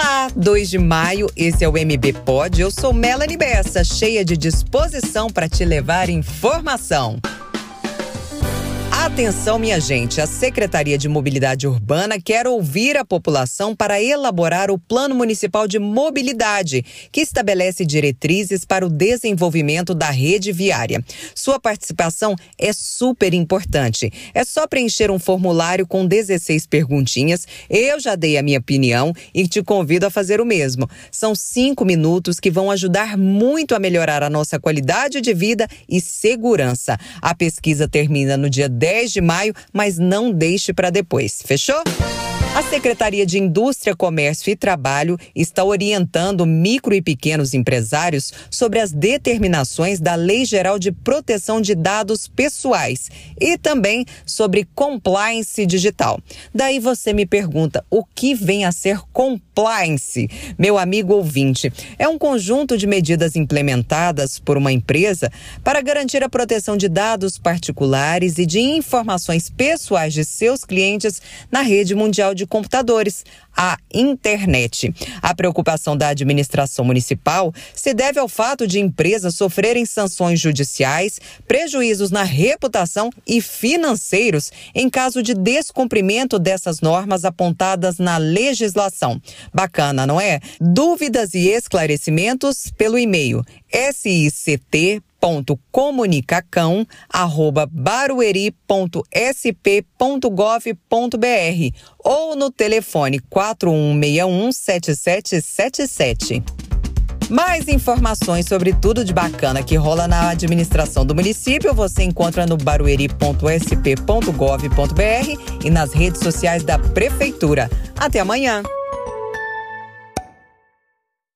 Olá, 2 de maio, esse é o MB Pod. Eu sou Melanie Bessa, cheia de disposição para te levar informação. Atenção, minha gente, a Secretaria de Mobilidade Urbana quer ouvir a população para elaborar o Plano Municipal de Mobilidade, que estabelece diretrizes para o desenvolvimento da rede viária. Sua participação é super importante. É só preencher um formulário com 16 perguntinhas. Eu já dei a minha opinião e te convido a fazer o mesmo. São cinco minutos que vão ajudar muito a melhorar a nossa qualidade de vida e segurança. A pesquisa termina no dia 10 10 de maio, mas não deixe para depois. Fechou? A Secretaria de Indústria, Comércio e Trabalho está orientando micro e pequenos empresários sobre as determinações da Lei Geral de Proteção de Dados Pessoais e também sobre compliance digital. Daí você me pergunta, o que vem a ser compliance? Meu amigo ouvinte, é um conjunto de medidas implementadas por uma empresa para garantir a proteção de dados particulares e de informações pessoais de seus clientes na rede mundial de computadores, a internet. A preocupação da administração municipal se deve ao fato de empresas sofrerem sanções judiciais, prejuízos na reputação e financeiros em caso de descumprimento dessas normas apontadas na legislação. Bacana, não é? Dúvidas e esclarecimentos pelo e-mail sict barueri.comunicação@barueri.sp.gov.br ou no telefone 41617777. Mais informações sobre tudo de bacana que rola na administração do município você encontra no barueri.sp.gov.br e nas redes sociais da prefeitura. Até amanhã.